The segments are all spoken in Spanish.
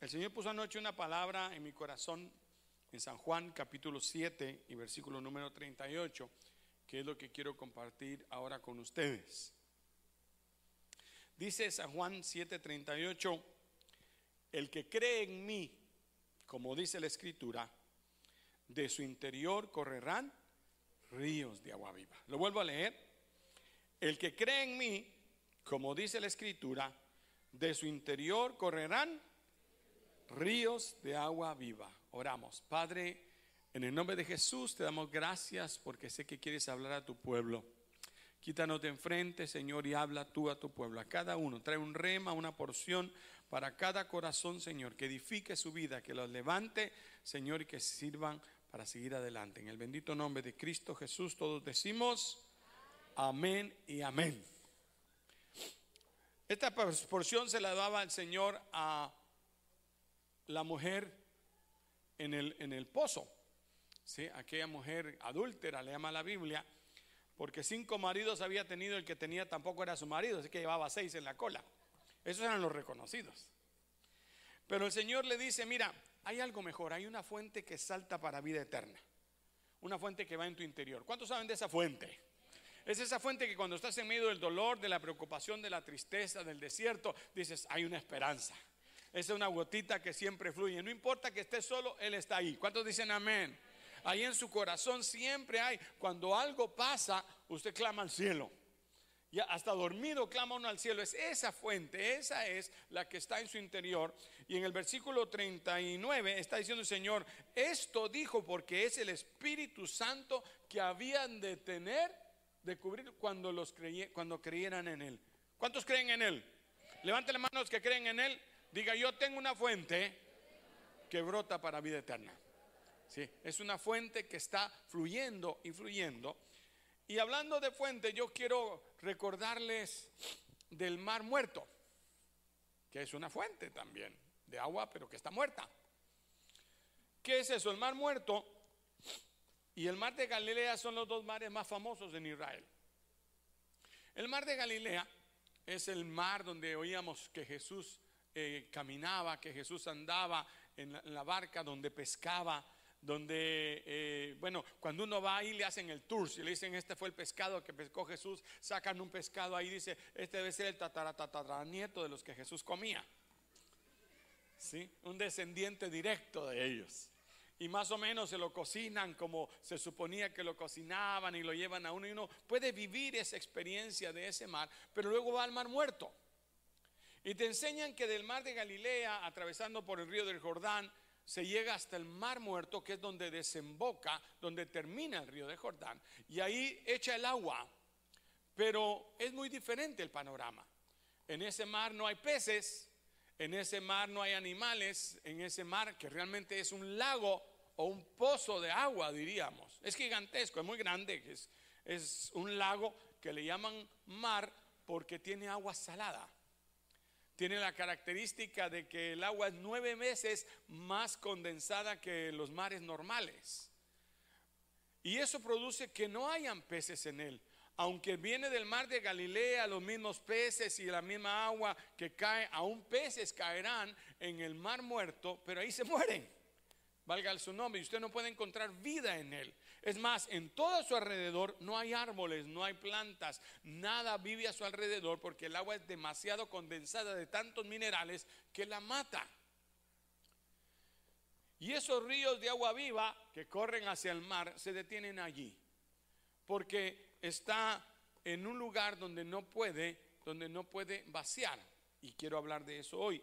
El Señor puso anoche una palabra en mi corazón en San Juan capítulo 7 y versículo número 38, que es lo que quiero compartir ahora con ustedes. Dice San Juan 7:38, el que cree en mí, como dice la escritura, de su interior correrán ríos de agua viva. Lo vuelvo a leer. El que cree en mí, como dice la escritura, de su interior correrán ríos de agua viva. Oramos. Padre, en el nombre de Jesús te damos gracias porque sé que quieres hablar a tu pueblo. Quítanos de enfrente, Señor, y habla tú a tu pueblo, a cada uno. Trae un rema, una porción para cada corazón, Señor, que edifique su vida, que los levante, Señor, y que sirvan para seguir adelante. En el bendito nombre de Cristo Jesús todos decimos amén y amén. Esta porción se la daba el Señor a la mujer en el, en el pozo. ¿sí? Aquella mujer adúltera, le llama la Biblia, porque cinco maridos había tenido, el que tenía tampoco era su marido, así que llevaba seis en la cola. Esos eran los reconocidos. Pero el Señor le dice, mira, hay algo mejor, hay una fuente que salta para vida eterna. Una fuente que va en tu interior. ¿Cuántos saben de esa fuente? Es esa fuente que cuando estás en medio del dolor, de la preocupación, de la tristeza, del desierto, dices, hay una esperanza. Esa es una gotita que siempre fluye. No importa que estés solo, Él está ahí. ¿Cuántos dicen amén? Ahí en su corazón siempre hay. Cuando algo pasa, usted clama al cielo. Ya hasta dormido clama uno al cielo. Es esa fuente, esa es la que está en su interior. Y en el versículo 39 está diciendo el Señor, esto dijo porque es el Espíritu Santo que habían de tener, de cubrir cuando, los cuando creyeran en Él. ¿Cuántos creen en Él? Levanten las manos que creen en Él. Diga, yo tengo una fuente que brota para vida eterna. Sí, es una fuente que está fluyendo y fluyendo. Y hablando de fuente, yo quiero recordarles del mar muerto, que es una fuente también de agua, pero que está muerta. ¿Qué es eso? El mar muerto y el mar de Galilea son los dos mares más famosos en Israel. El mar de Galilea es el mar donde oíamos que Jesús eh, caminaba, que Jesús andaba en la, barca, donde pescaba, donde, eh, bueno, cuando uno va ahí le hacen el tour, si le dicen este fue el pescado que pescó Jesús, sacan un pescado ahí, dice, este debe ser el nieto de los que Jesús comía. ¿Sí? Un descendiente directo de ellos. Y más o menos se lo cocinan como se suponía que lo cocinaban y lo llevan a uno y uno puede vivir esa experiencia de ese mar, pero luego va al mar muerto. Y te enseñan que del mar de Galilea, atravesando por el río del Jordán, se llega hasta el mar muerto, que es donde desemboca, donde termina el río de Jordán. Y ahí echa el agua. Pero es muy diferente el panorama. En ese mar no hay peces, en ese mar no hay animales, en ese mar que realmente es un lago o un pozo de agua, diríamos. Es gigantesco, es muy grande, es, es un lago que le llaman mar porque tiene agua salada tiene la característica de que el agua es nueve veces más condensada que los mares normales. Y eso produce que no hayan peces en él. Aunque viene del mar de Galilea los mismos peces y la misma agua que cae, aún peces caerán en el mar muerto, pero ahí se mueren. Valga su nombre, y usted no puede encontrar vida en él. Es más, en todo su alrededor no hay árboles, no hay plantas, nada vive a su alrededor porque el agua es demasiado condensada de tantos minerales que la mata. Y esos ríos de agua viva que corren hacia el mar se detienen allí, porque está en un lugar donde no puede, donde no puede vaciar. Y quiero hablar de eso hoy.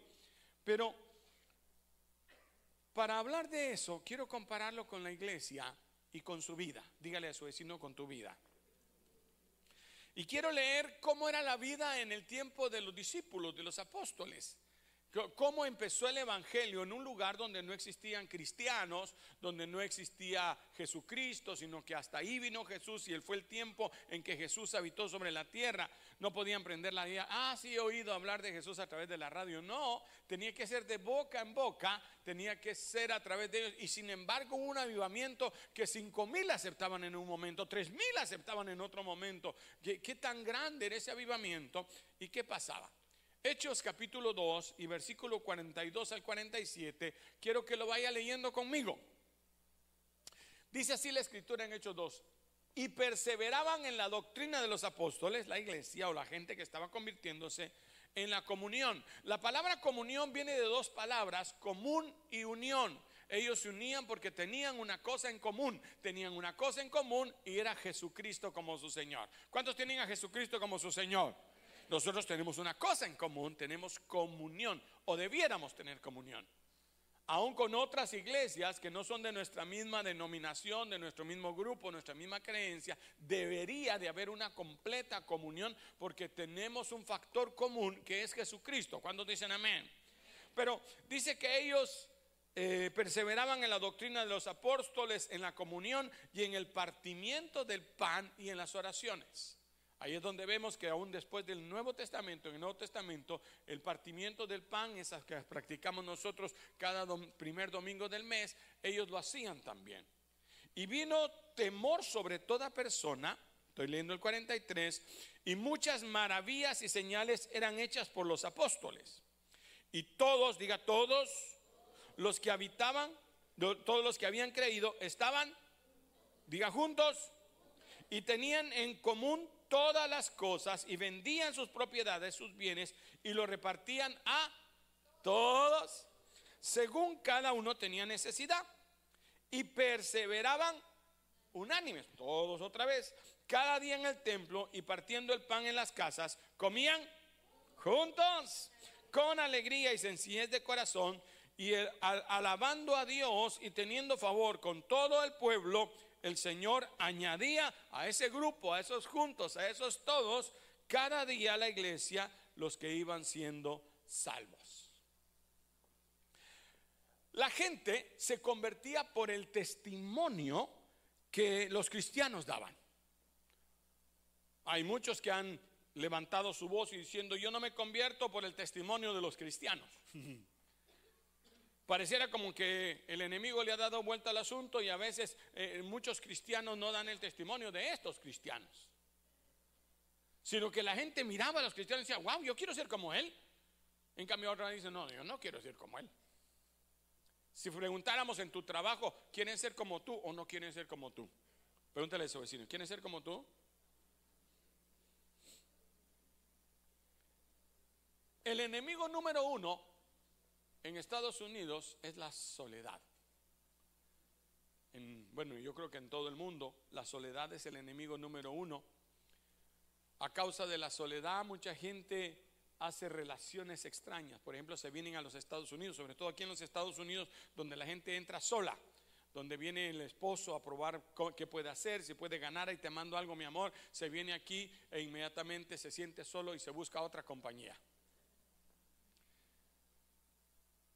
Pero para hablar de eso, quiero compararlo con la iglesia y con su vida. Dígale a su vecino con tu vida. Y quiero leer cómo era la vida en el tiempo de los discípulos, de los apóstoles cómo empezó el Evangelio en un lugar donde no existían cristianos, donde no existía Jesucristo, sino que hasta ahí vino Jesús y él fue el tiempo en que Jesús habitó sobre la tierra. No podían prender la idea, ah, sí he oído hablar de Jesús a través de la radio. No, tenía que ser de boca en boca, tenía que ser a través de ellos. Y sin embargo hubo un avivamiento que cinco mil aceptaban en un momento, tres mil aceptaban en otro momento. ¿Qué, qué tan grande era ese avivamiento? ¿Y qué pasaba? Hechos capítulo 2 y versículo 42 al 47, quiero que lo vaya leyendo conmigo. Dice así la escritura en Hechos 2. Y perseveraban en la doctrina de los apóstoles, la iglesia o la gente que estaba convirtiéndose en la comunión. La palabra comunión viene de dos palabras, común y unión. Ellos se unían porque tenían una cosa en común, tenían una cosa en común y era Jesucristo como su Señor. ¿Cuántos tienen a Jesucristo como su Señor? Nosotros tenemos una cosa en común, tenemos comunión o debiéramos tener comunión aún con otras iglesias que no son de nuestra misma denominación, de nuestro mismo grupo, nuestra misma creencia, debería de haber una completa comunión porque tenemos un factor común que es Jesucristo. ¿Cuándo dicen amén? Pero dice que ellos eh, perseveraban en la doctrina de los apóstoles, en la comunión y en el partimiento del pan y en las oraciones. Ahí es donde vemos que aún después del Nuevo Testamento, en el Nuevo Testamento, el partimiento del pan, esas que practicamos nosotros cada primer domingo del mes, ellos lo hacían también. Y vino temor sobre toda persona, estoy leyendo el 43, y muchas maravillas y señales eran hechas por los apóstoles. Y todos, diga todos, los que habitaban, todos los que habían creído, estaban, diga juntos, y tenían en común todas las cosas y vendían sus propiedades, sus bienes y lo repartían a todos según cada uno tenía necesidad. Y perseveraban unánimes, todos otra vez, cada día en el templo y partiendo el pan en las casas, comían juntos con alegría y sencillez de corazón y alabando a Dios y teniendo favor con todo el pueblo el Señor añadía a ese grupo, a esos juntos, a esos todos, cada día a la iglesia los que iban siendo salvos. La gente se convertía por el testimonio que los cristianos daban. Hay muchos que han levantado su voz y diciendo, yo no me convierto por el testimonio de los cristianos. Pareciera como que el enemigo le ha dado vuelta al asunto y a veces eh, muchos cristianos no dan el testimonio de estos cristianos. Sino que la gente miraba a los cristianos y decía, wow, yo quiero ser como él. En cambio otra dice, no, yo no quiero ser como él. Si preguntáramos en tu trabajo, ¿quieren ser como tú o no quieren ser como tú? Pregúntale a su vecino, ¿quieren ser como tú? El enemigo número uno en Estados Unidos es la soledad. bueno, yo creo que en todo el mundo la soledad es el enemigo número uno. A causa de la soledad mucha gente hace relaciones extrañas. Por ejemplo, se vienen a los Estados Unidos, sobre todo aquí en los Estados Unidos, donde la gente entra sola, donde viene el esposo a probar qué puede hacer, si puede ganar y te mando algo, mi amor, se viene aquí e inmediatamente se siente solo y se busca otra compañía.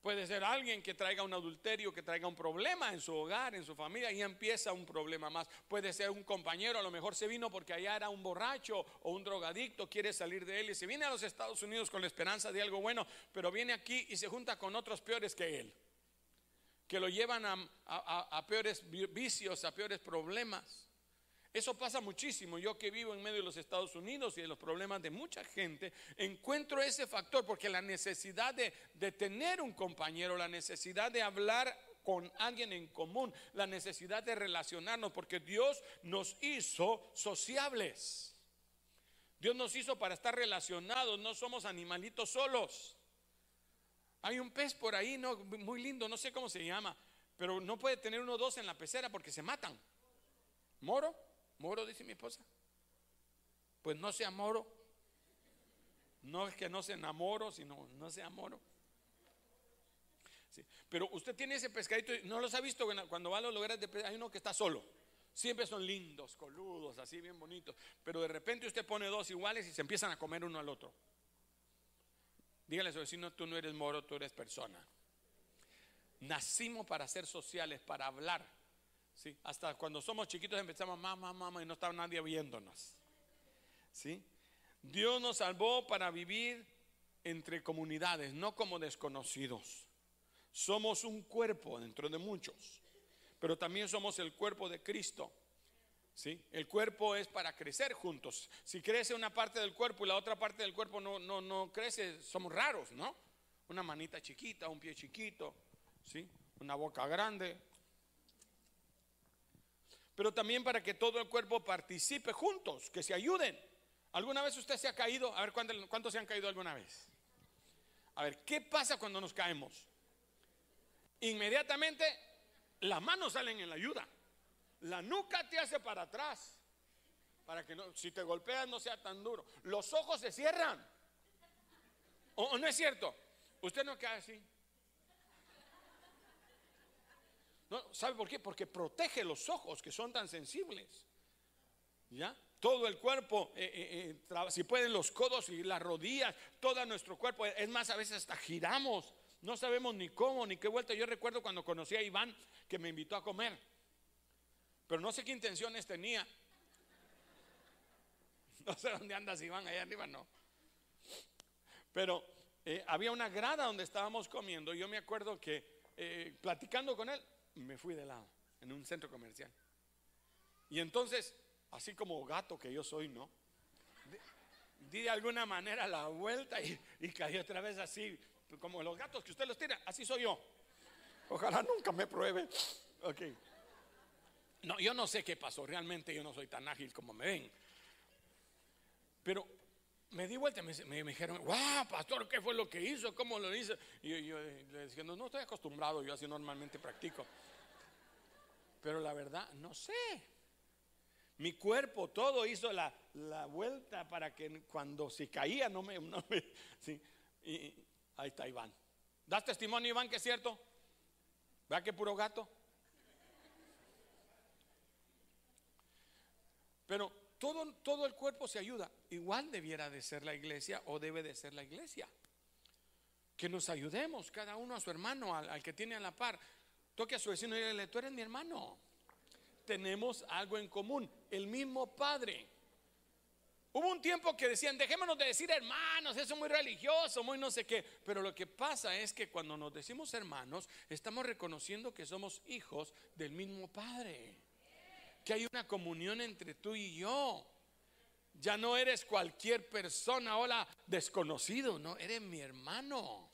Puede ser alguien que traiga un adulterio, que traiga un problema en su hogar, en su familia, y empieza un problema más. Puede ser un compañero, a lo mejor se vino porque allá era un borracho o un drogadicto, quiere salir de él y se viene a los Estados Unidos con la esperanza de algo bueno, pero viene aquí y se junta con otros peores que él, que lo llevan a, peores vicios, a peores problemas. Eso pasa muchísimo. Yo que vivo en medio de los Estados Unidos y de los problemas de mucha gente, encuentro ese factor porque la necesidad de, tener un compañero, la necesidad de hablar con alguien en común, la necesidad de relacionarnos, porque Dios nos hizo sociables. Dios nos hizo para estar relacionados, no somos animalitos solos. Hay un pez por ahí, no, muy lindo, no sé cómo se llama, pero no puede tener uno o dos en la pecera porque se matan. ¿Moro? Moro, dice mi esposa. Pues no sea moro. No es que no se enamoro, sino no sea moro. Pero usted tiene ese pescadito, no los ha visto cuando va a los lugares de pesca, hay uno que está solo. Siempre son lindos, coludos, así bien bonitos. Pero de repente usted pone dos iguales y se empiezan a comer uno al otro. Dígale a su vecino, tú no eres moro, tú eres persona. Nacimos para ser sociales, para hablar ¿sí? Hasta cuando somos chiquitos empezamos mamá, mamá y no estaba nadie viéndonos. ¿Sí? Dios nos salvó para vivir entre comunidades, no como desconocidos. Somos un cuerpo dentro de muchos, pero también somos el cuerpo de Cristo. ¿Sí? El cuerpo es para crecer juntos. Si crece una parte del cuerpo y la otra parte del cuerpo no, no, no crece, somos raros, ¿no? Una manita chiquita, un pie chiquito, ¿sí? Una boca grande. Pero también para que todo el cuerpo participe juntos, que se ayuden. ¿Alguna vez usted se ha caído? A ver, ¿cuántos se han caído alguna vez? A ver, ¿qué pasa cuando nos caemos? Inmediatamente las manos salen en la ayuda. La nuca te hace para atrás. Para que no, si te golpeas no sea tan duro. Los ojos se cierran. ¿O, no es cierto? Usted no queda así. No, ¿Sabe por qué? Porque protege los ojos que son tan sensibles. ¿Ya? Todo el cuerpo, eh, eh, eh, si pueden los codos y las rodillas, todo nuestro cuerpo. Es más, a veces hasta giramos. No sabemos ni cómo, ni qué vuelta. Yo recuerdo cuando conocí a Iván que me invitó a comer. Pero no sé qué intenciones tenía. No sé dónde andas, Iván, allá arriba no. Pero había una grada donde estábamos comiendo. Y yo me acuerdo que platicando con él, me fui de lado en un centro comercial. Y entonces, así como gato que yo soy, ¿no? Di de alguna manera la vuelta y, y caí otra vez así, como los gatos que usted los tira, así soy yo. Ojalá nunca me pruebe. Ok. No, yo no sé qué pasó, realmente yo no soy tan ágil como me ven. Pero me di vuelta y me, dijeron, wow, pastor, ¿qué fue lo que hizo? ¿Cómo lo hizo? Y yo, le dije, no, no estoy acostumbrado, yo así normalmente practico. Pero la verdad, no sé. Mi cuerpo todo hizo la, vuelta para que cuando se caía no me... sí. Y ahí está Iván. ¿Das testimonio, Iván, que es cierto? ¿Verdad que puro gato? Pero todo, todo el cuerpo se ayuda. Igual debiera de ser la iglesia o debe de ser la iglesia. Que nos ayudemos cada uno a su hermano, al, que tiene a la par. Toque a su vecino y dile, tú eres mi hermano. Tenemos algo en común, el mismo Padre. Hubo un tiempo que decían, dejémonos de decir hermanos, eso es muy religioso, muy no sé qué. Pero lo que pasa es que cuando nos decimos hermanos, estamos reconociendo que somos hijos del mismo Padre que hay una comunión entre tú y yo. Ya no eres cualquier persona, hola, desconocido, no, eres mi hermano.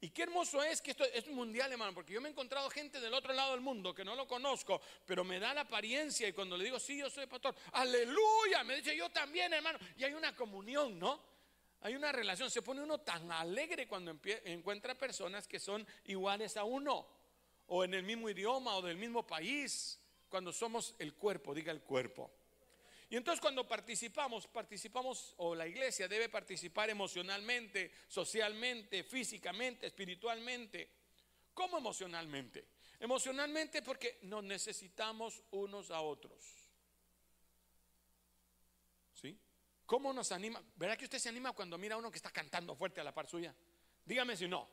Y qué hermoso es que esto es mundial, hermano, porque yo me he encontrado gente del otro lado del mundo que no lo conozco, pero me da la apariencia y cuando le digo, sí, yo soy pastor, aleluya, me dice yo también, hermano, y hay una comunión, ¿no? Hay una relación, se pone uno tan alegre cuando encuentra personas que son iguales a uno, o en el mismo idioma, o del mismo país cuando somos el cuerpo, diga el cuerpo. Y entonces cuando participamos, participamos, o la iglesia debe participar emocionalmente, socialmente, físicamente, espiritualmente. ¿Cómo emocionalmente? Emocionalmente porque nos necesitamos unos a otros. ¿Sí? ¿Cómo nos anima? ¿Verdad que usted se anima cuando mira a uno que está cantando fuerte a la par suya? Dígame si no.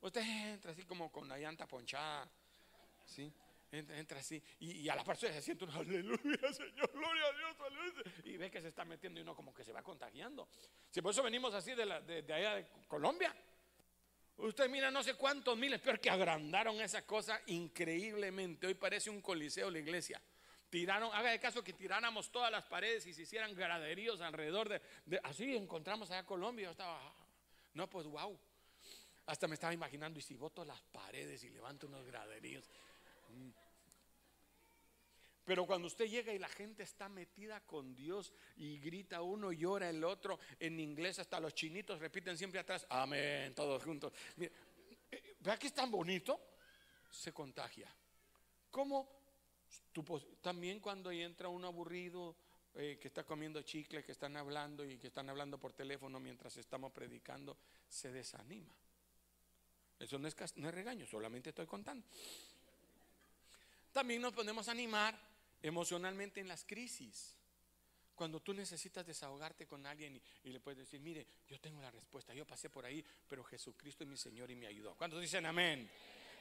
Usted entra así como con la llanta ponchada. ¿Sí? Entra, así y, a la persona se siente un aleluya, Señor, gloria a Dios, aleluya. Y ve que se está metiendo y uno como que se va contagiando. Si por eso venimos así de, de, allá de Colombia. Usted mira no sé cuántos miles, pero que agrandaron esa cosa increíblemente. Hoy parece un coliseo la iglesia. Tiraron, haga de caso que tiráramos todas las paredes y se hicieran graderíos alrededor de, así encontramos allá Colombia. Estaba, no, pues wow. Hasta me estaba imaginando, y si boto las paredes y levanto unos graderíos. Pero cuando usted llega y la gente está metida con Dios y grita uno, llora el otro, en inglés hasta los chinitos repiten siempre atrás, amén, todos juntos. Eh, ¿Vea que es tan bonito? Se contagia. ¿Cómo? también cuando entra un aburrido eh, que está comiendo chicle, que están hablando y que están hablando por teléfono mientras estamos predicando, se desanima. Eso no es, no es regaño, solamente estoy contando. También nos podemos animar emocionalmente en las crisis. Cuando tú necesitas desahogarte con alguien y, le puedes decir, mire, yo tengo la respuesta, yo pasé por ahí, pero Jesucristo es mi Señor y me ayudó. ¿Cuántos dicen amén?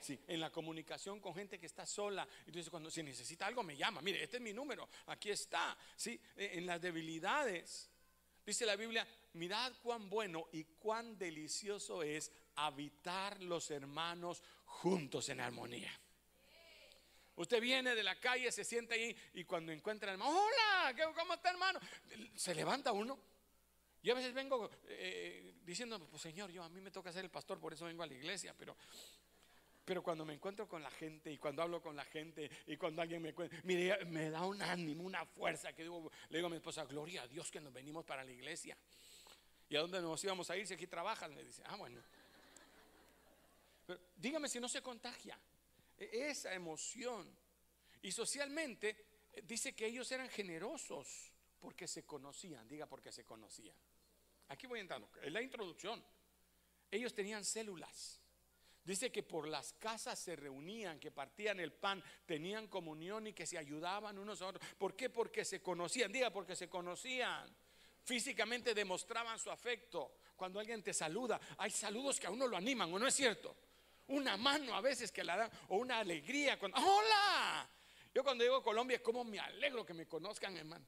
Sí, en la comunicación con gente que está sola. Entonces, cuando se necesita algo, me llama. Mire, este es mi número, aquí está. Sí, e, en las debilidades, dice la Biblia, mirad cuán bueno y cuán delicioso es habitar los hermanos juntos en armonía. Usted viene de la calle, se sienta ahí y cuando encuentra al hermano, hola, ¿cómo está hermano? Se levanta uno. Yo a veces vengo eh, diciendo, pues Señor, yo a mí me toca ser el pastor, por eso vengo a la iglesia, pero, pero cuando me encuentro con la gente y cuando hablo con la gente y cuando alguien me cuenta, mire, me da un ánimo, una fuerza que digo, le digo a mi esposa, gloria a Dios que nos venimos para la iglesia. ¿Y a dónde nos íbamos a ir si aquí trabajan? Me dice, ah, bueno. Pero dígame si no se contagia esa emoción. Y socialmente eh, dice que ellos eran generosos porque se conocían, diga porque se conocían. Aquí voy entrando, es la introducción. Ellos tenían células. Dice que por las casas se reunían, que partían el pan, tenían comunión y que se ayudaban unos a otros. ¿Por qué? Porque se conocían. Diga, porque se conocían. Físicamente demostraban su afecto. Cuando alguien te saluda, hay saludos que a uno lo animan, ¿o no es cierto? Una mano a veces que la dan, o una alegría. Cuando, ¡Hola! Yo cuando a Colombia, como me alegro que me conozcan, hermano.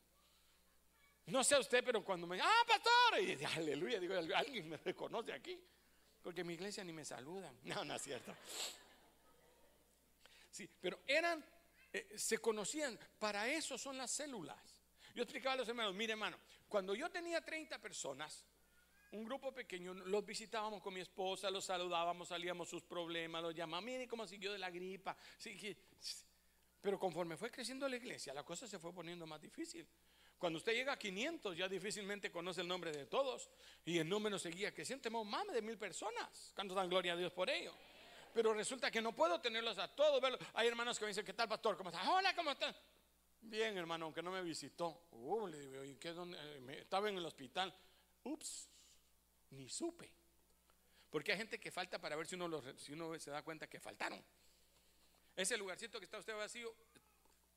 No sé usted, pero cuando me ¡ah, pastor! Y dice, aleluya, digo, alguien me reconoce aquí. Porque en mi iglesia ni me saludan. No, no es cierto. Sí, pero eran, eh, se conocían, para eso son las células. Yo explicaba a los hermanos, mire hermano, cuando yo tenía 30 personas, un grupo pequeño, los visitábamos con mi esposa, los saludábamos, salíamos sus problemas, los llamábamos, mire cómo siguió de la gripa. pero conforme fue creciendo la iglesia, la cosa se fue poniendo más difícil. Cuando usted llega a 500, ya difícilmente conoce el nombre de todos. Y el número seguía creciendo. Tenemos más de mil personas. ¿Cuántos dan gloria a Dios por ello? Pero resulta que no puedo tenerlos a todos. Hay hermanos que me dicen, ¿qué tal, pastor? ¿Cómo está? Hola, ¿cómo está? Bien, hermano, aunque no me visitó. Uh, le digo, ¿y qué? Eh, estaba en el hospital. Ups, ni supe. Porque hay gente que falta para ver si uno, si uno se da cuenta que faltaron. Ese lugarcito que está usted vacío,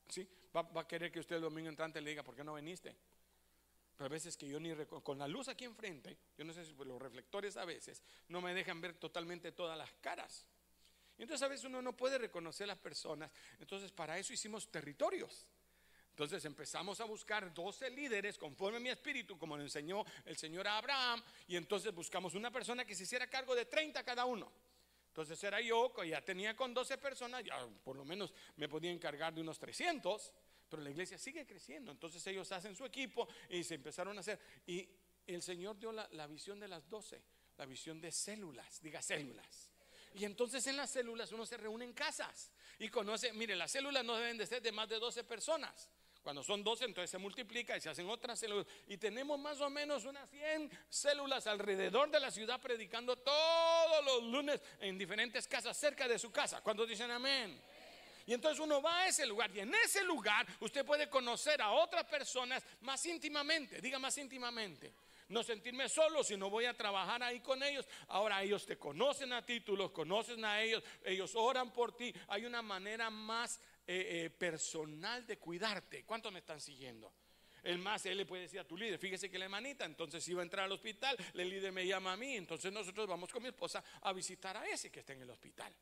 ¿sí? va, a querer que usted el domingo entrante le diga, ¿por qué no viniste? Pero a veces que yo ni con la luz aquí enfrente, yo no sé si los reflectores a veces no me dejan ver totalmente todas las caras. Y entonces a veces uno no puede reconocer a las personas. Entonces para eso hicimos territorios. Entonces empezamos a buscar 12 líderes conforme a mi espíritu, como lo enseñó el Señor a Abraham, y entonces buscamos una persona que se hiciera cargo de 30 cada uno. Entonces era yo, que ya tenía con 12 personas, ya por lo menos me podía encargar de unos 300, pero la iglesia sigue creciendo. Entonces ellos hacen su equipo y se empezaron a hacer. Y el Señor dio la, la visión de las 12, la visión de células, diga células. Y entonces en las células uno se reúne en casas y conoce, mire, las células no deben de ser de más de 12 personas. Cuando son 12, entonces se multiplica y se hacen otras células. Y tenemos más o menos unas 100 células alrededor de la ciudad predicando todos los lunes en diferentes casas cerca de su casa. Cuando dicen amén? Y entonces uno va a ese lugar y en ese lugar usted puede conocer a otras personas más íntimamente. Diga más íntimamente no sentirme solo, si no voy a trabajar ahí con ellos. Ahora ellos te conocen a ti, tú los conoces a ellos, ellos oran por ti. Hay una manera más eh, eh, personal de cuidarte. ¿Cuántos me están siguiendo? El más, él le puede decir a tu líder, fíjese que la hermanita, entonces iba a entrar al hospital, el líder me llama a mí, entonces nosotros vamos con mi esposa a visitar a ese que está en el hospital.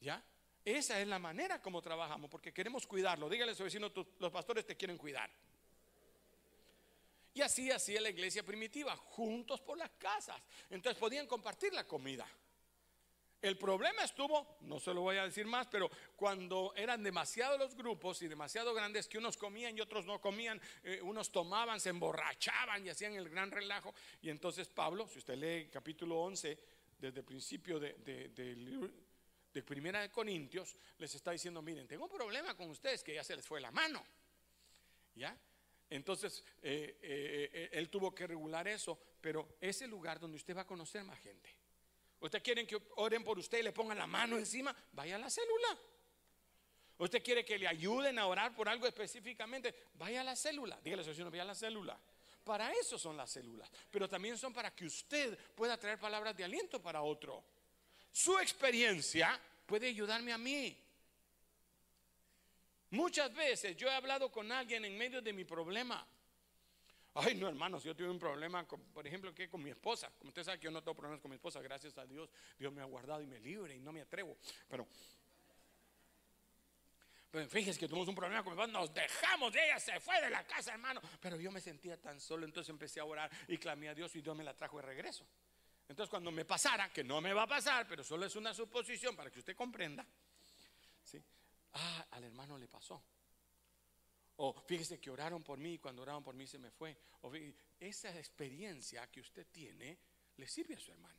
¿Ya? Esa es la manera como trabajamos, porque queremos cuidarlo. Dígale a su vecino, los pastores te quieren cuidar. Y así hacía la iglesia primitiva, juntos por las casas. Entonces podían compartir la comida. El problema estuvo, no se lo voy a decir más, pero cuando eran demasiados los grupos y demasiado grandes que unos comían y otros no comían, eh, unos tomaban, se emborrachaban y hacían el gran relajo. Y entonces Pablo, si usted lee capítulo 11, desde el principio de, Primera de Corintios, les está diciendo, miren, tengo un problema con ustedes que ya se les fue la mano. ¿Ya? Entonces, eh, eh, él tuvo que regular eso, pero es el lugar donde usted va a conocer más gente. Usted quiere que oren por usted y le pongan la mano encima, vaya a la célula. Usted quiere que le ayuden a orar por algo específicamente, vaya a la célula. Dígale a su vaya a la célula. Para eso son las células, pero también son para que usted pueda traer palabras de aliento para otro. Su experiencia puede ayudarme a mí. Muchas veces yo he hablado con alguien en medio de mi problema Ay, no, hermanos, yo tuve un problema, por ejemplo, que con mi esposa. Como usted sabe que yo no tengo problemas con mi esposa, gracias a Dios. Dios me ha guardado y me libre y no me atrevo. Pero, fíjese que tuvimos un problema con mi esposa, nos dejamos, ella se fue de la casa, hermano. Pero yo me sentía tan solo, entonces empecé a orar y clamé a Dios y Dios me la trajo de regreso. Entonces, cuando me pasara, que no me va a pasar, pero solo es una suposición para que usted comprenda, ¿sí? ah, al hermano le pasó. O fíjese que oraron por mí y cuando oraron por mí se me fue. O esa experiencia que usted tiene le sirve a su hermano.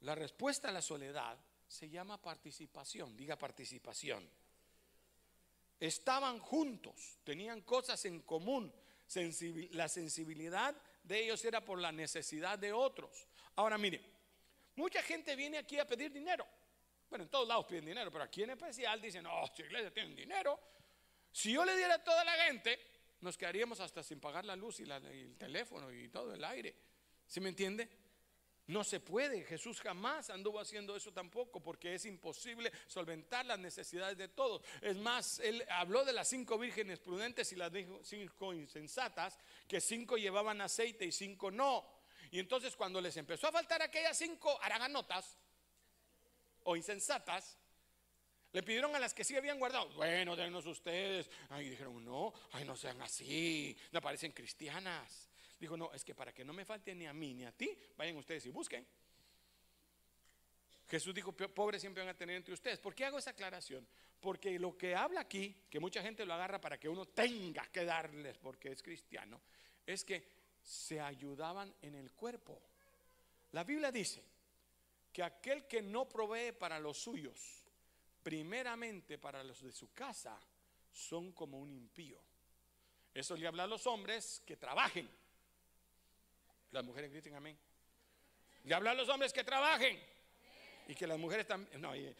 La respuesta a la soledad se llama participación. Diga participación. Estaban juntos, tenían cosas en común. la sensibilidad de ellos era por la necesidad de otros. Ahora mire, mucha gente viene aquí a pedir dinero. Bueno, en todos lados piden dinero, pero aquí en especial dicen, no, si la iglesia tiene dinero. Si yo le diera a toda la gente, nos quedaríamos hasta sin pagar la luz y, el teléfono y todo el aire. ¿Sí me entiende? No se puede. Jesús jamás anduvo haciendo eso tampoco porque es imposible solventar las necesidades de todos. Es más, él habló de las cinco vírgenes prudentes y las cinco insensatas, que cinco llevaban aceite y cinco no. Y entonces cuando les empezó a faltar aquellas cinco araganotas, o insensatas, le pidieron a las que sí habían guardado, bueno, denos ustedes. Ay, dijeron, no, ay, no sean así, no parecen cristianas. Dijo, no, es que para que no me falte ni a mí ni a ti, vayan ustedes y busquen. Jesús dijo, pobres siempre van a tener entre ustedes. ¿Por qué hago esa aclaración? Porque lo que habla aquí, que mucha gente lo agarra para que uno tenga que darles porque es cristiano, es que se ayudaban en el cuerpo. La Biblia dice, que aquel que no provee para los suyos, primeramente para los de su casa, son como un impío. Eso le habla a los hombres que trabajen. Las mujeres griten amén. Le habla a los hombres que trabajen. Y que las mujeres también. No, y,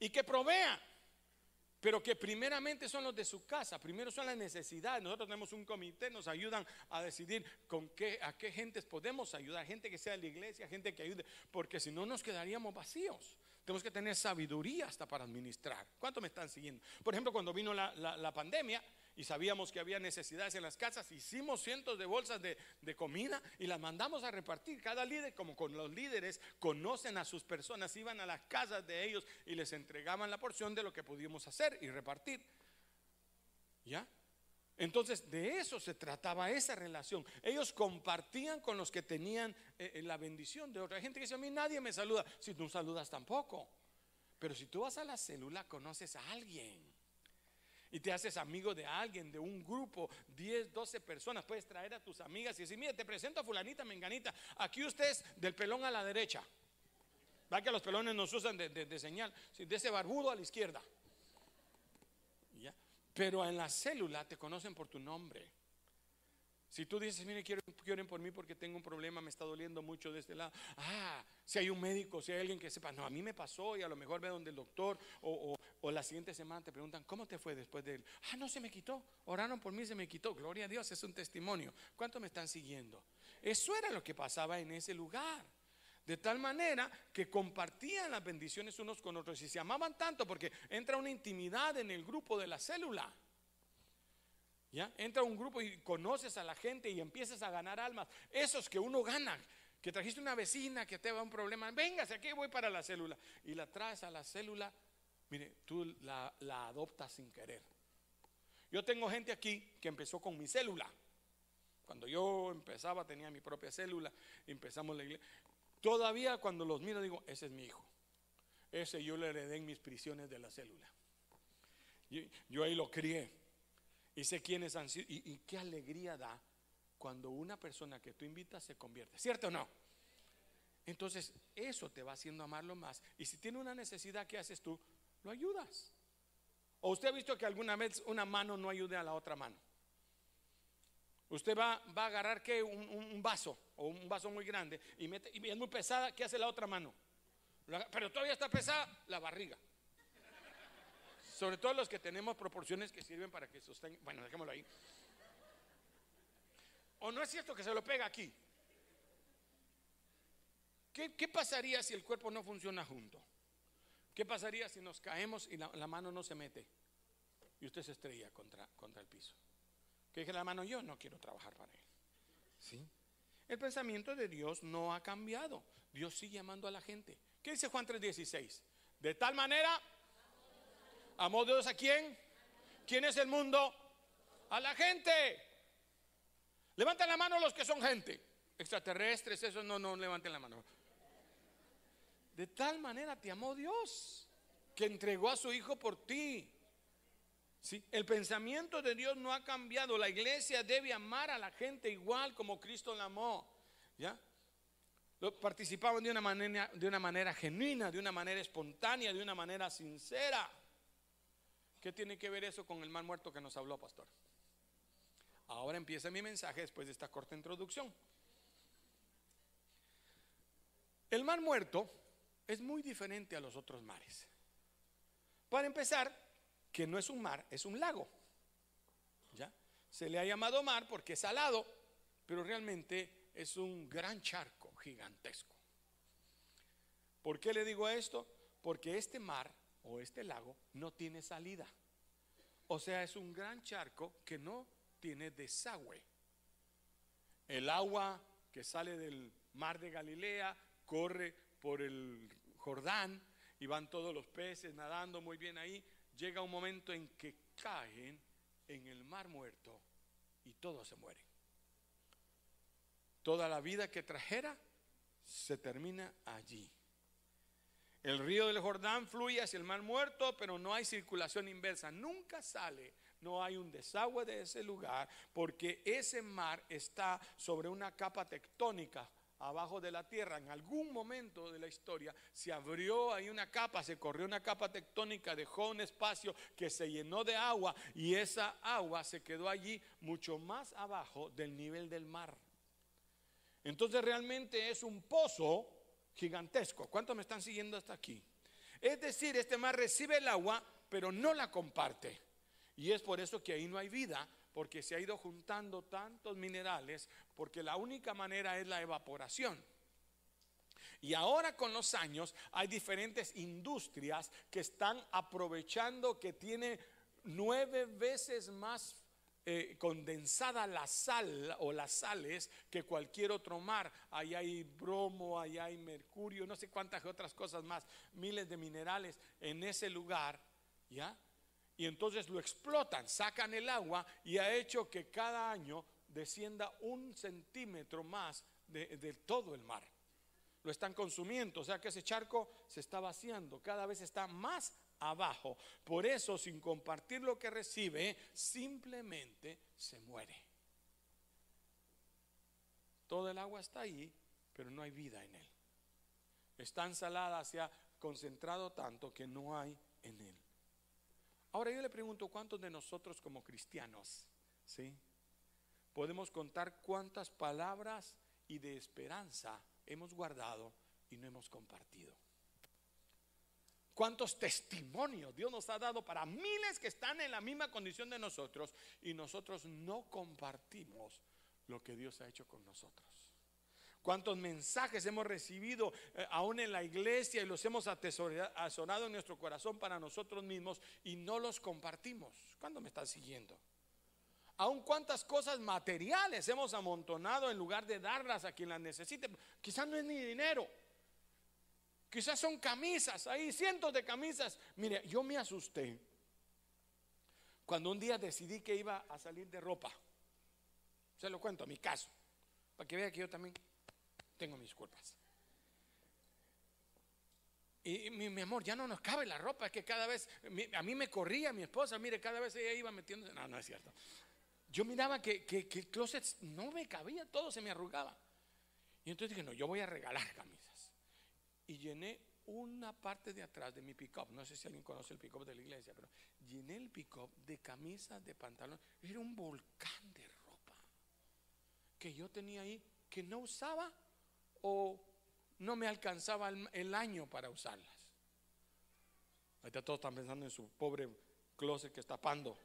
y que provean pero que primeramente son los de su casa, primero son las necesidades. Nosotros tenemos un comité, nos ayudan a decidir con qué, a qué gentes podemos ayudar, gente que sea de la iglesia, gente que ayude, porque si no nos quedaríamos vacíos. Tenemos que tener sabiduría hasta para administrar. ¿Cuánto me están siguiendo? Por ejemplo, cuando vino la, la pandemia, y sabíamos que había necesidades en las casas, hicimos cientos de bolsas de, comida y las mandamos a repartir. Cada líder, como con los líderes, conocen a sus personas, iban a las casas de ellos y les entregaban la porción de lo que pudimos hacer y repartir. ¿Ya? Entonces, de eso se trataba esa relación. Ellos compartían con los que tenían eh, eh, la bendición de otra gente que dice, a mí nadie me saluda. Si tú saludas tampoco. Pero si tú vas a la célula, conoces a alguien y te haces amigo de alguien, de un grupo, 10, 12 personas, puedes traer a tus amigas y decir, mire, te presento a fulanita, menganita, aquí usted es del pelón a la derecha. Va que los pelones nos usan de, señal, de ese barbudo a la izquierda. Pero en la célula te conocen por tu nombre. Si tú dices, mire, quieren, por mí porque tengo un problema, me está doliendo mucho de este lado. Ah, si hay un médico, si hay alguien que sepa, no, a mí me pasó y a lo mejor ve donde el doctor o, la siguiente semana te preguntan, ¿cómo te fue después de él? Ah, no se me quitó, oraron por mí, se me quitó. Gloria a Dios, es un testimonio. ¿Cuánto me están siguiendo? Eso era lo que pasaba en ese lugar. De tal manera que compartían las bendiciones unos con otros y se amaban tanto porque entra una intimidad en el grupo de la célula. ¿Ya? Entra un grupo y conoces a la gente y empiezas a ganar almas. Esos que uno gana, que trajiste una vecina que te va un problema, véngase aquí, voy para la célula. Y la traes a la célula, mire, tú la, la adoptas sin querer. Yo tengo gente aquí que empezó con mi célula. Cuando yo empezaba tenía mi propia célula, empezamos la iglesia. Todavía cuando los miro digo, ese es mi hijo. Ese yo le heredé en mis prisiones de la célula. yo ahí lo crié. Y sé quiénes han sido. Y, qué alegría da cuando una persona que tú invitas se convierte. ¿Cierto o no? Entonces, eso te va haciendo amarlo más. Y si tiene una necesidad, ¿qué haces tú? Lo ayudas. ¿O usted ha visto que alguna vez una mano no ayude a la otra mano? Usted va, a agarrar que un, vaso o un vaso muy grande y, mete, y es muy pesada, ¿qué hace la otra mano? Pero todavía está pesada la barriga. Sobre todo los que tenemos proporciones que sirven para que sostengan. Bueno, dejémoslo ahí. ¿O no es cierto que se lo pega aquí? ¿Qué, pasaría si el cuerpo no funciona junto? ¿Qué pasaría si nos caemos y la, mano no se mete? Y usted se estrella contra el piso. ¿Qué dije la mano? Yo no quiero trabajar para él. ¿Sí? El pensamiento de Dios no ha cambiado. Dios sigue amando a la gente. ¿Qué dice Juan 3:16? De tal manera ¿Amó Dios a quién? ¿Quién es el mundo? A la gente. Levanten la mano los que son gente. Extraterrestres, eso no, no levanten la mano. De tal manera te amó Dios que entregó a su Hijo por ti. ¿Sí? El pensamiento de Dios no ha cambiado. La iglesia debe amar a la gente igual como Cristo la amó. ¿Ya? Participaban de una, manera, genuina, de una manera espontánea, de una manera sincera. ¿Qué tiene que ver eso con el mal muerto que nos habló, pastor? Ahora empieza mi mensaje después de esta corta introducción. El mar muerto es muy diferente a los otros mares. Para empezar, que no es un mar, es un lago. ¿Ya? Se le ha llamado mar porque es salado, pero realmente es un gran charco gigantesco. ¿Por qué le digo esto? Porque este mar o este lago no tiene salida. O sea, es un gran charco que no tiene desagüe. El agua que sale del mar de Galilea corre por el Jordán y van todos los peces nadando muy bien ahí. Llega un momento en que caen en el mar muerto y todos se mueren. Toda la vida que trajera se termina allí. El río del Jordán fluye hacia el mar muerto, pero no hay circulación inversa. Nunca sale, no hay un desagüe de ese lugar, porque ese mar está sobre una capa tectónica abajo de la tierra. En algún momento de la historia se abrió ahí una capa, se corrió una capa tectónica, dejó un espacio que se llenó de agua y esa agua se quedó allí mucho más abajo del nivel del mar. Entonces realmente es un pozo gigantesco. ¿Cuántos me están siguiendo hasta aquí? Es decir, este mar recibe el agua, pero no la comparte. Y es por eso que ahí no hay vida, porque se ha ido juntando tantos minerales, porque la única manera es la evaporación. Y ahora con los años hay diferentes industrias que están aprovechando que tiene nueve veces más eh, condensada la sal o las sales que cualquier otro mar. Ahí hay bromo, ahí hay mercurio, no sé cuántas otras cosas más, miles de minerales en ese lugar, ¿ya? Y entonces lo explotan, sacan el agua y ha hecho que cada año descienda un centímetro más de, todo el mar. Lo están consumiendo, o sea que ese charco se está vaciando, cada vez está más abajo. Por eso, sin compartir lo que recibe, simplemente se muere. Todo el agua está ahí, pero no hay vida en él. Está ensalada, se ha concentrado tanto que no hay en él. Ahora yo le pregunto, ¿cuántos de nosotros como cristianos, sí, podemos contar cuántas palabras y de esperanza hemos guardado y no hemos compartido? cuántos testimonios Dios nos ha dado para miles que están en la misma condición de nosotros y nosotros no compartimos lo que Dios ha hecho con nosotros. Cuántos mensajes hemos recibido eh, aún en la iglesia y los hemos atesorado en nuestro corazón para nosotros mismos y no los compartimos. ¿Cuándo me estás siguiendo? Aún cuántas cosas materiales hemos amontonado en lugar de darlas a quien las necesite. Quizás no es ni dinero. Quizás son camisas, ahí cientos de camisas. Mire, yo me asusté cuando un día decidí que iba a salir de ropa. Se lo cuento, mi caso, para que vea que yo también tengo mis culpas. Y mi, amor, ya no nos cabe la ropa, es que cada vez, a mí me corría mi esposa, mire, cada vez ella iba metiendo, no, no es cierto. Yo miraba que, que, que el closet no me cabía, todo se me arrugaba. Y entonces dije, no, yo voy a regalar camisas y llené una parte de atrás de mi pick-up. No sé si alguien conoce el pick-up de la iglesia, pero llené el pick-up de camisas, de pantalones. Era un volcán de ropa que yo tenía ahí que no usaba o no me alcanzaba el, año para usarlas. Ahorita todos están pensando en su pobre closet que está tapando.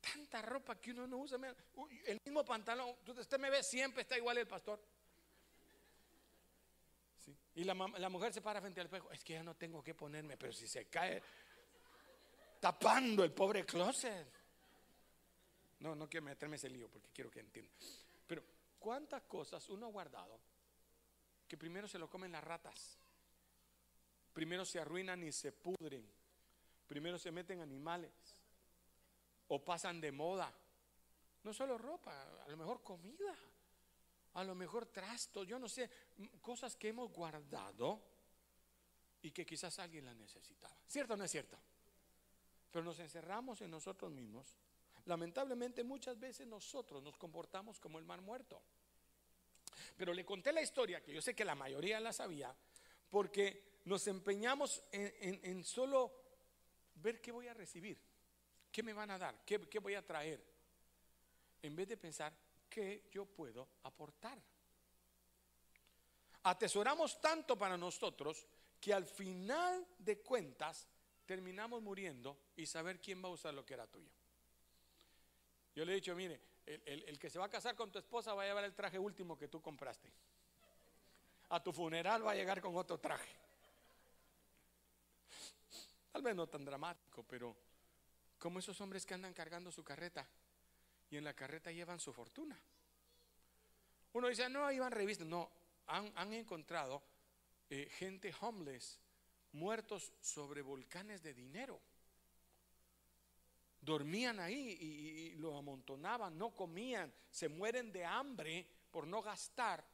tanta ropa que uno no usa. El mismo pantalón, usted me ve siempre, está igual el pastor. Y la, mujer se para frente al espejo. Es que ya no tengo que ponerme, pero si se cae tapando el pobre closet. No, no quiero meterme ese lío porque quiero que entienda. Cuántas cosas uno ha guardado que primero se lo comen las ratas. Primero se arruinan y se pudren. Primero se meten animales. O pasan de moda. No solo ropa, a lo mejor comida. a lo mejor trastos, yo no sé, cosas que hemos guardado y que quizás alguien la necesitaba. ¿Cierto o no es cierto? Pero nos encerramos en nosotros mismos. Lamentablemente muchas veces nosotros nos comportamos como el mar muerto. Pero le conté la historia, que yo sé que la mayoría la sabía, porque nos empeñamos en, solo ver qué voy a recibir, qué me van a dar, qué, voy a traer, en vez de pensar qué yo puedo aportar. Atesoramos tanto para nosotros que al final de cuentas terminamos muriendo y saber quién va a usar lo que era tuyo. Yo le he dicho, mire, el, que se va a casar con tu esposa va a llevar el traje último que tú compraste. A tu funeral va a llegar con otro traje. Tal vez no tan dramático, pero como esos hombres que andan cargando su carreta y en la carreta llevan su fortuna. Uno dice, no, iban revistas. No, han, encontrado eh, gente homeless, muertos sobre volcanes de dinero. Dormían ahí y, lo amontonaban, no comían, se mueren de hambre por no gastar.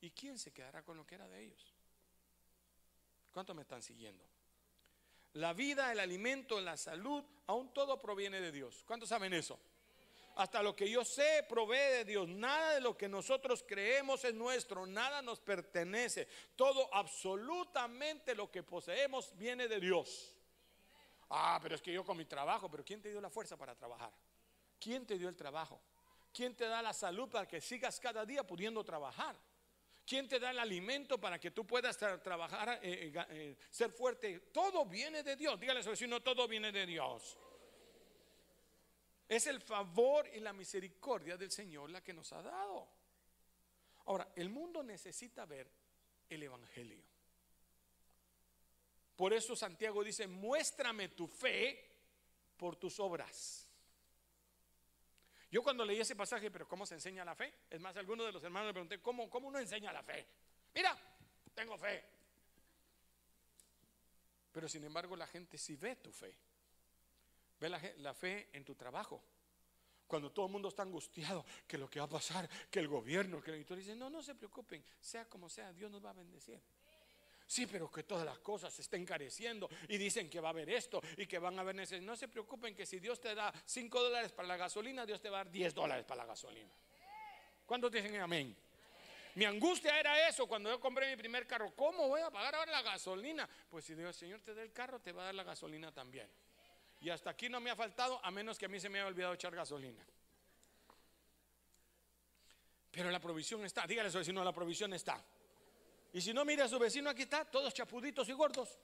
¿Y quién se quedará con lo que era de ellos? ¿Cuánto me están siguiendo? La vida, el alimento, la salud, aún todo proviene de Dios. ¿Cuántos saben eso? Hasta lo que yo sé provee de Dios. Nada de lo que nosotros creemos es nuestro. Nada nos pertenece. Todo, absolutamente lo que poseemos viene de Dios. Ah, pero es que yo con mi trabajo. Pero ¿quién te dio la fuerza para trabajar? ¿Quién te dio el trabajo? ¿Quién te da la salud para que sigas cada día pudiendo trabajar? ¿Quién te da el alimento para que tú puedas trabajar, eh, eh, eh, ser fuerte? Todo viene de Dios. Dígale a su vecino, todo viene de Dios. Es el favor y la misericordia del Señor la que nos ha dado. Ahora, el mundo necesita ver el Evangelio. Por eso Santiago dice, muéstrame tu fe por tus obras. Yo cuando leí ese pasaje, pero ¿cómo se enseña la fe? Es más, algunos de los hermanos me pregunté, ¿cómo, cómo uno enseña la fe? Mira, tengo fe. Pero sin embargo la gente sí ve tu fe. Ve la, fe en tu trabajo. Cuando todo el mundo está angustiado, que lo que va a pasar, que el gobierno, que el editor dice, no, no se preocupen, sea como sea, Dios nos va a bendecir. Sí, pero que todas las cosas se estén encareciendo y dicen que va a haber esto y que van a haber necesidad. No se preocupen que si Dios te da 5 dólares para la gasolina, Dios te va a dar 10 dólares para la gasolina. ¿Cuántos dicen amén? Mi angustia era eso cuando yo compré mi primer carro. ¿Cómo voy a pagar ahora la gasolina? Pues si Dios, Señor te da el carro, te va a dar la gasolina también. Y hasta aquí no me ha faltado, a menos que a mí se me haya olvidado echar gasolina. Pero la provisión está. Dígale a su vecino, la provisión está. Y si no, mire a su vecino, aquí está, todos chapuditos y gordos.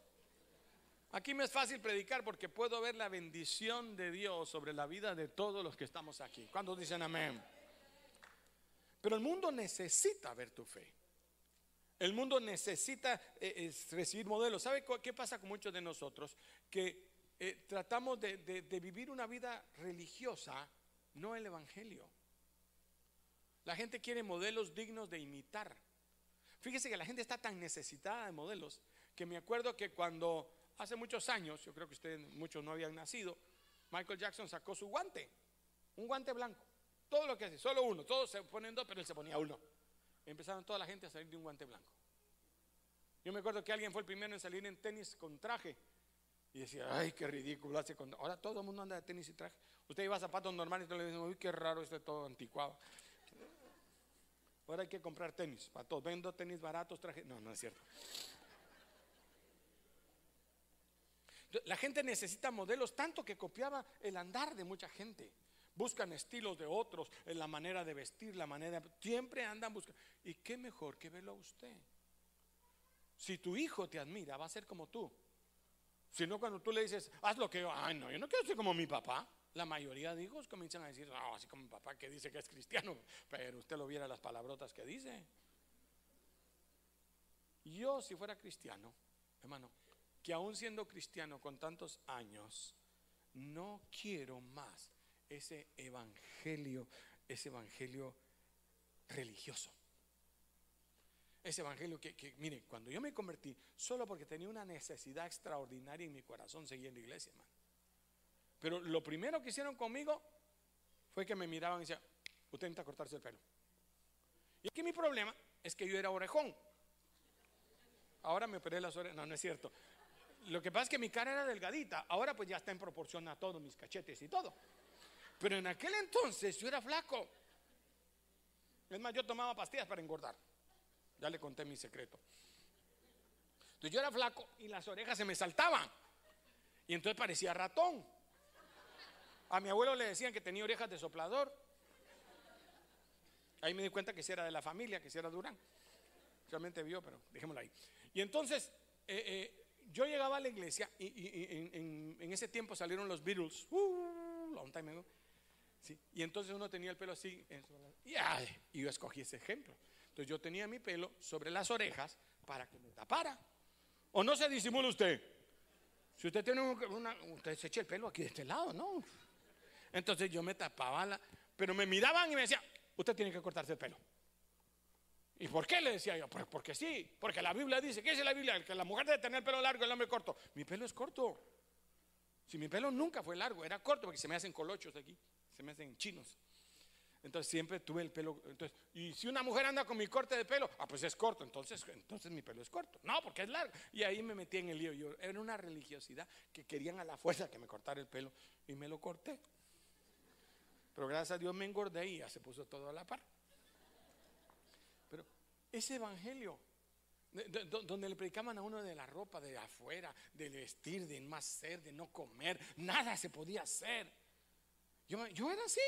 Aquí me es fácil predicar porque puedo ver la bendición de Dios sobre la vida de todos los que estamos aquí. ¿Cuántos dicen amén? Pero el mundo necesita ver tu fe. El mundo necesita eh, recibir modelos. ¿Sabe qué pasa con muchos de nosotros? Que eh, tratamos de, vivir una vida religiosa, no el Evangelio. La gente quiere modelos dignos de imitar. Fíjese que la gente está tan necesitada de modelos que me acuerdo que cuando hace muchos años, yo creo que ustedes muchos no habían nacido, Michael Jackson sacó su guante, un guante blanco. Todo lo que hace, solo uno, todos se ponen dos, pero él se ponía uno. Empezaron toda la gente a salir de un guante blanco. Yo me acuerdo que alguien fue el primero en salir en tenis con traje y decía, ay, qué ridículo hace con... Ahora todo el mundo anda de tenis y traje. Usted iba a zapatos normales y le dicen, uy, qué raro, esto todo anticuado. Ahora hay que comprar tenis para. Vendo tenis baratos, traje. No, no es cierto. La gente necesita modelos tanto que copiaba el andar de mucha gente. Buscan estilos de otros, en la manera de vestir, la manera. Siempre andan buscando. ¿Y qué mejor que verlo a usted? Si tu hijo te admira, va a ser como tú. Sino cuando tú le dices, haz lo que yo, ay no, yo no quiero ser como mi papá. La mayoría de hijos comienzan a decir, no, así como mi papá que dice que es cristiano, pero usted lo viera las palabrotas que dice. Yo si fuera cristiano, hermano, que aún siendo cristiano con tantos años, no quiero más ese evangelio, ese evangelio religioso. Ese evangelio que, mire, cuando yo me convertí, solo porque tenía una necesidad extraordinaria en mi corazón, seguía en la iglesia, hermano. Pero lo primero que hicieron conmigo fue que me miraban y decían, usted necesita cortarse el pelo. Y aquí mi problema es que yo era orejón. Ahora me operé las orejas. No, no es cierto. Lo que pasa es que mi cara era delgadita. Ahora pues ya está en proporción a todos mis cachetes y todo. Pero en aquel entonces yo era flaco. Es más, yo tomaba pastillas para engordar. Ya le conté mi secreto. Entonces yo era flaco y las orejas se me saltaban. Y entonces parecía ratón. A mi abuelo le decían que tenía orejas de soplador. Ahí me di cuenta que si era de la familia, que si era Durán. Realmente vio, pero dejémoslo ahí. Y entonces eh, eh, yo llegaba a la iglesia y, en, ese tiempo salieron los Beatles. Uh, long time ago. y entonces uno tenía el pelo así. Y, y yo escogí ese ejemplo. Entonces yo tenía mi pelo sobre las orejas para que me tapara. ¿O no se disimula usted? Si usted tiene una, usted se echa el pelo aquí de este lado, ¿no? Entonces yo me tapaba la, pero me miraban y me decían, usted tiene que cortarse el pelo. ¿Y por qué le decía yo? Pues porque sí, porque la Biblia dice, ¿qué dice la Biblia? Que la mujer debe tener pelo largo, el hombre corto. Mi pelo es corto. Si mi pelo nunca fue largo, era corto porque se me hacen colochos aquí, se me hacen chinos. Entonces siempre tuve el pelo. Entonces, y si una mujer anda con mi corte de pelo, ah, pues es corto, entonces, entonces mi pelo es corto. No, porque es largo. Y ahí me metí en el lío. Yo, era una religiosidad que querían a la fuerza que me cortara el pelo y me lo corté. Pero gracias a Dios me engordé y ya se puso todo a la par. Pero ese evangelio, donde le predicaban a uno de la ropa, de afuera, de vestir, de no hacer, de no comer, nada se podía hacer. Yo, yo era así.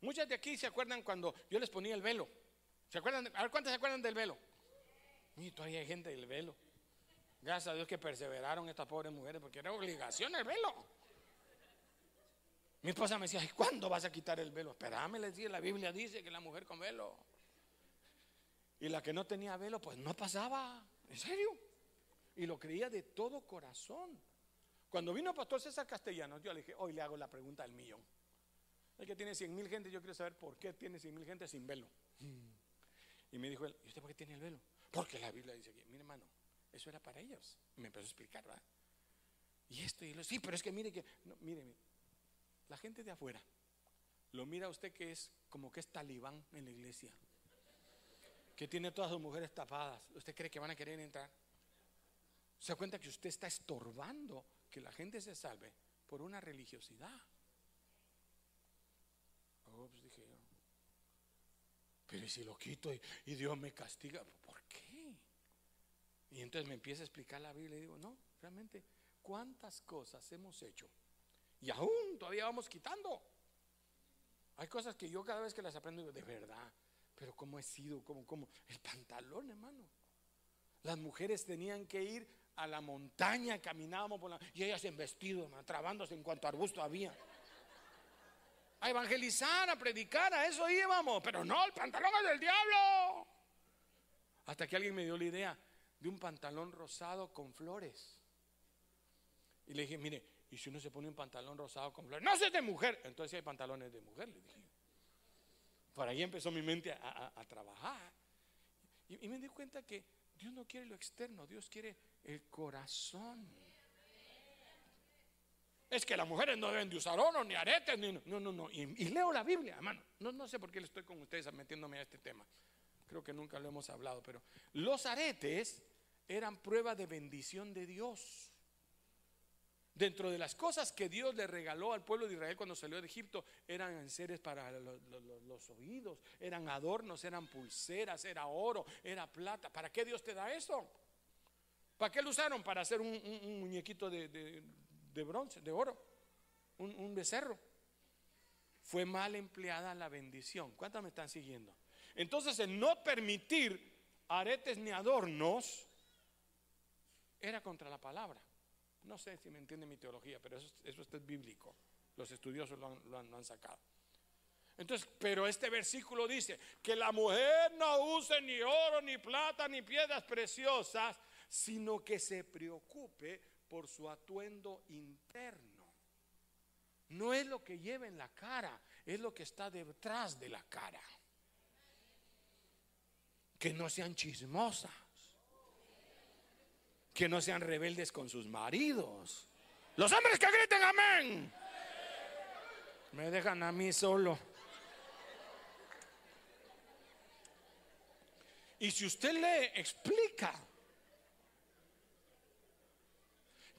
Muchas de aquí se acuerdan cuando yo les ponía el velo. ¿Se acuerdan? A ver, ¿cuántas se acuerdan del velo? Y todavía hay gente del velo. Gracias a Dios que perseveraron estas pobres mujeres porque era obligación el velo. Mi esposa me decía, ¿cuándo vas a quitar el velo? Espérame, le decía, la Biblia dice que la mujer con velo. Y la que no tenía velo, pues no pasaba. ¿En serio? Y lo creía de todo corazón. Cuando vino pastor César Castellanos, yo le dije, hoy le hago la pregunta al millón. El que tiene 100 mil gente, yo quiero saber por qué tiene 100 mil gente sin velo. Y me dijo él, ¿y usted por qué tiene el velo? Porque la Biblia dice que, mire hermano, eso era para ellos. Y me empezó a explicar, ¿verdad? Y esto y lo, sí, pero es que mire que, no, mire, la gente de afuera lo mira usted que es como que es talibán en la iglesia, que tiene todas sus mujeres tapadas. ¿Usted cree que van a querer entrar? Se da cuenta que usted está estorbando que la gente se salve por una religiosidad. Oh, pues dije yo. Pero si lo quito y, Dios me castiga, ¿por qué? Y entonces me empieza a explicar la Biblia y digo, no, realmente, ¿cuántas cosas hemos hecho? Y aún todavía vamos quitando. Hay cosas que yo cada vez que las aprendo digo, de verdad, pero ¿cómo he sido? ¿Cómo, cómo? El pantalón, hermano. Las mujeres tenían que ir a la montaña, caminábamos por la... Y ellas en vestido, hermano, trabándose en cuanto arbusto había a evangelizar, a predicar, a eso íbamos. Pero no, el pantalón es del diablo. Hasta que alguien me dio la idea de un pantalón rosado con flores. Y le dije, mire, ¿y si uno se pone un pantalón rosado con flores? No, sé de mujer. Entonces hay pantalones de mujer, le dije. Por ahí empezó mi mente a, trabajar. Y, y me di cuenta que Dios no quiere lo externo, Dios quiere el corazón. Es que las mujeres no deben de usar oro, ni aretes, ni, no, no, no. Y, leo la Biblia, hermano. No, no sé por qué le estoy con ustedes metiéndome a este tema. Creo que nunca lo hemos hablado, pero los aretes eran prueba de bendición de Dios. Dentro de las cosas que Dios le regaló al pueblo de Israel cuando salió de Egipto, eran seres para los, oídos, eran adornos, eran pulseras, era oro, era plata. ¿Para qué Dios te da eso? ¿Para qué lo usaron? Para hacer un, muñequito de, de bronce, de oro, un, becerro. Fue mal empleada la bendición. ¿Cuántas me están siguiendo? Entonces, el no permitir aretes ni adornos era contra la palabra. No sé si me entiende mi teología, pero eso, eso es bíblico. Los estudiosos lo han, lo han sacado. Entonces, pero este versículo dice que la mujer no use ni oro, ni plata, ni piedras preciosas, sino que se preocupe por su atuendo interno. No es lo que lleva en la cara, es lo que está detrás de la cara. Que no sean chismosas, que no sean rebeldes con sus maridos. Los hombres que griten amén. Me dejan a mí solo. Y si usted lee, explica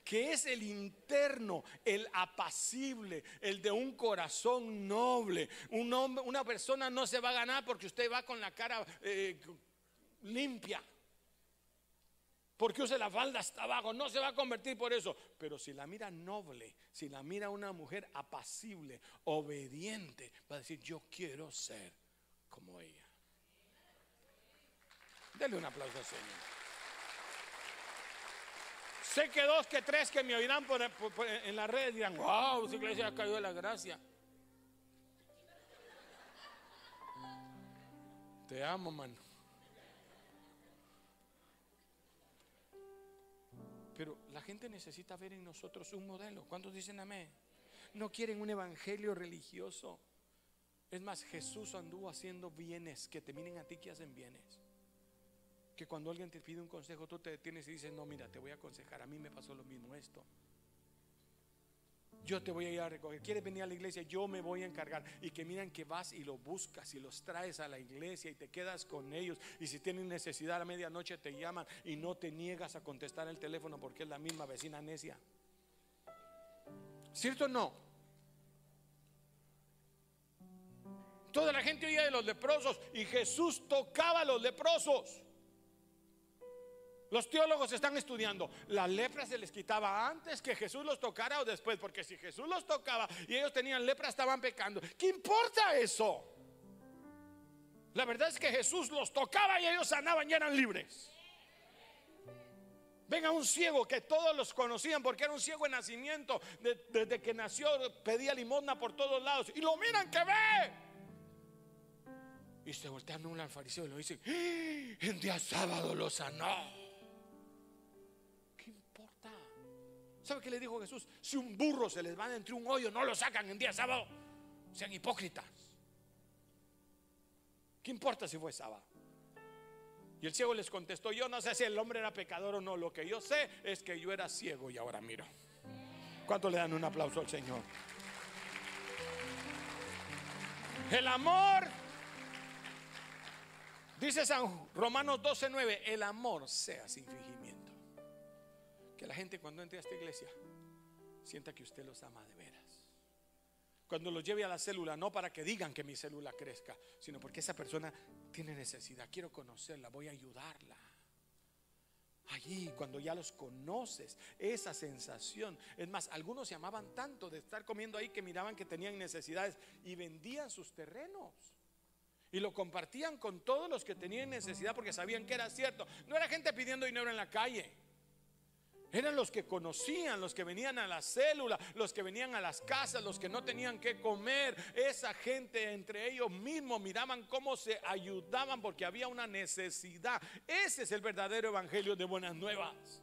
que es el interno, el apacible, el de un corazón noble. Un hombre, una persona no se va a ganar porque usted va con la cara eh, limpia. Porque use la falda hasta abajo, no se va a convertir por eso. Pero si la mira noble, si la mira una mujer apacible, obediente, va a decir, yo quiero ser como ella. Denle un aplauso al Señor. Sé que dos, que tres que me oirán en la red dirán, wow, esa iglesia ha caído de la gracia. Te amo, mano. Pero la gente necesita ver en nosotros un modelo. ¿Cuántos dicen amén? No quieren un evangelio religioso. Es más, Jesús anduvo haciendo bienes que te miren a ti que hacen bienes que cuando alguien te pide un consejo, tú te detienes y dices, no, mira, te voy a aconsejar, a mí me pasó lo mismo esto. Yo te voy a ir a recoger. ¿Quieres venir a la iglesia? Yo me voy a encargar. Y que miran que vas y lo buscas y los traes a la iglesia y te quedas con ellos. Y si tienen necesidad a medianoche te llaman y no te niegas a contestar el teléfono porque es la misma vecina necia. ¿Cierto o no? Toda la gente oía de los leprosos y Jesús tocaba a los leprosos. Los teólogos están estudiando, ¿la lepra se les quitaba antes que Jesús los tocara o después? Porque si Jesús los tocaba y ellos tenían lepra, estaban pecando. ¿Qué importa eso? La verdad es que Jesús los tocaba y ellos sanaban y eran libres. Venga un ciego que todos los conocían porque era un ciego de nacimiento. desde que nació pedía limosna por todos lados. Y lo miran que ve. Y se voltean un fariseo y lo dicen, ¡Ah! en día sábado lo sanó. ¿Sabe qué le dijo Jesús? Si un burro se les va entre un hoyo, no lo sacan en día sábado. Sean hipócritas. ¿Qué importa si fue sábado? Y el ciego les contestó, yo no sé si el hombre era pecador o no, lo que yo sé es que yo era ciego y ahora miro. ¿Cuánto le dan un aplauso al Señor? El amor, dice San Romanos 12:9, el amor sea sin fingimiento. Que la gente cuando entre a esta iglesia sienta que usted los ama de veras. Cuando los lleve a la célula, no para que digan que mi célula crezca, sino porque esa persona tiene necesidad. Quiero conocerla, voy a ayudarla. Allí, cuando ya los conoces, esa sensación. Es más, algunos se amaban tanto de estar comiendo ahí que miraban que tenían necesidades y vendían sus terrenos. Y lo compartían con todos los que tenían necesidad porque sabían que era cierto. No era gente pidiendo dinero en la calle. Eran los que conocían, los que venían a la célula, los que venían a las casas, los que no tenían que comer. Esa gente entre ellos mismos miraban cómo se ayudaban porque había una necesidad. Ese es el verdadero evangelio de buenas nuevas.